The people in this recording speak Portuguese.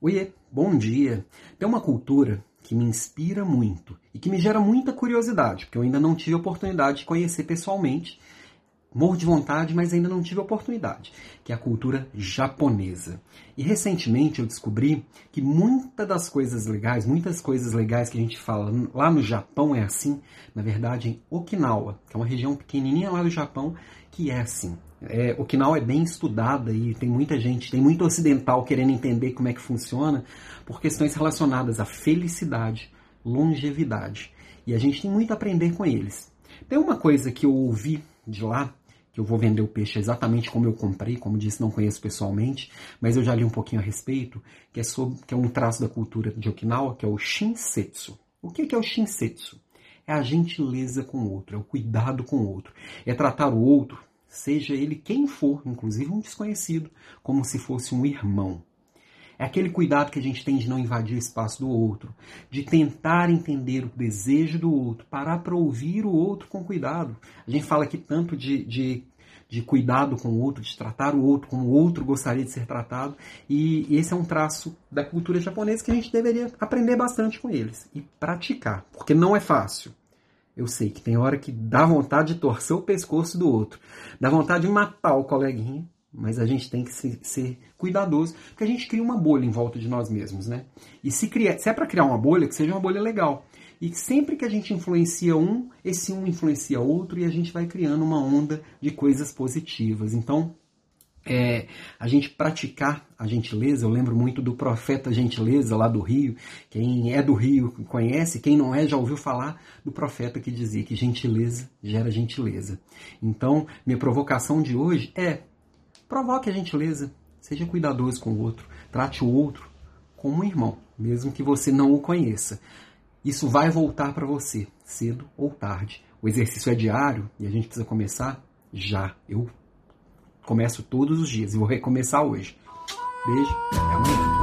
Oiê, bom dia. Tem uma cultura que me inspira muito e que me gera muita curiosidade, porque eu ainda não tive a oportunidade de conhecer pessoalmente. Morro de vontade, mas ainda não tive oportunidade, que é a cultura japonesa. E recentemente eu descobri que muitas das coisas legais, muitas coisas legais que a gente fala lá no Japão é assim, na verdade em Okinawa, que é uma região pequenininha lá do Japão, que é assim. É, Okinawa é bem estudada e tem muita gente, tem muito ocidental querendo entender como é que funciona por questões relacionadas à felicidade, longevidade. E a gente tem muito a aprender com eles. Tem uma coisa que eu ouvi de lá, eu vou vender o peixe exatamente como eu comprei, como disse, não conheço pessoalmente, mas eu já li um pouquinho a respeito, que é, sobre, que é um traço da cultura de Okinawa, que é o Shinsetsu. O que é o Shinsetsu? É a gentileza com o outro, é o cuidado com o outro, é tratar o outro seja ele quem for, inclusive um desconhecido, como se fosse um irmão. É aquele cuidado que a gente tem de não invadir o espaço do outro, de tentar entender o desejo do outro, parar para ouvir o outro com cuidado. A gente fala aqui tanto de, de, de cuidado com o outro, de tratar o outro como o outro gostaria de ser tratado, e esse é um traço da cultura japonesa que a gente deveria aprender bastante com eles e praticar, porque não é fácil. Eu sei que tem hora que dá vontade de torcer o pescoço do outro, dá vontade de matar o coleguinha, mas a gente tem que ser, ser cuidadoso, porque a gente cria uma bolha em volta de nós mesmos, né? E se, cria, se é para criar uma bolha, que seja uma bolha legal. E sempre que a gente influencia um, esse um influencia outro e a gente vai criando uma onda de coisas positivas. Então, é, a gente praticar a gentileza, eu lembro muito do profeta gentileza lá do Rio. Quem é do Rio conhece, quem não é já ouviu falar do profeta que dizia que gentileza gera gentileza. Então, minha provocação de hoje é: provoque a gentileza, seja cuidadoso com o outro, trate o outro como um irmão, mesmo que você não o conheça. Isso vai voltar para você, cedo ou tarde. O exercício é diário e a gente precisa começar já. Eu Começo todos os dias e vou recomeçar hoje. Beijo, até amanhã.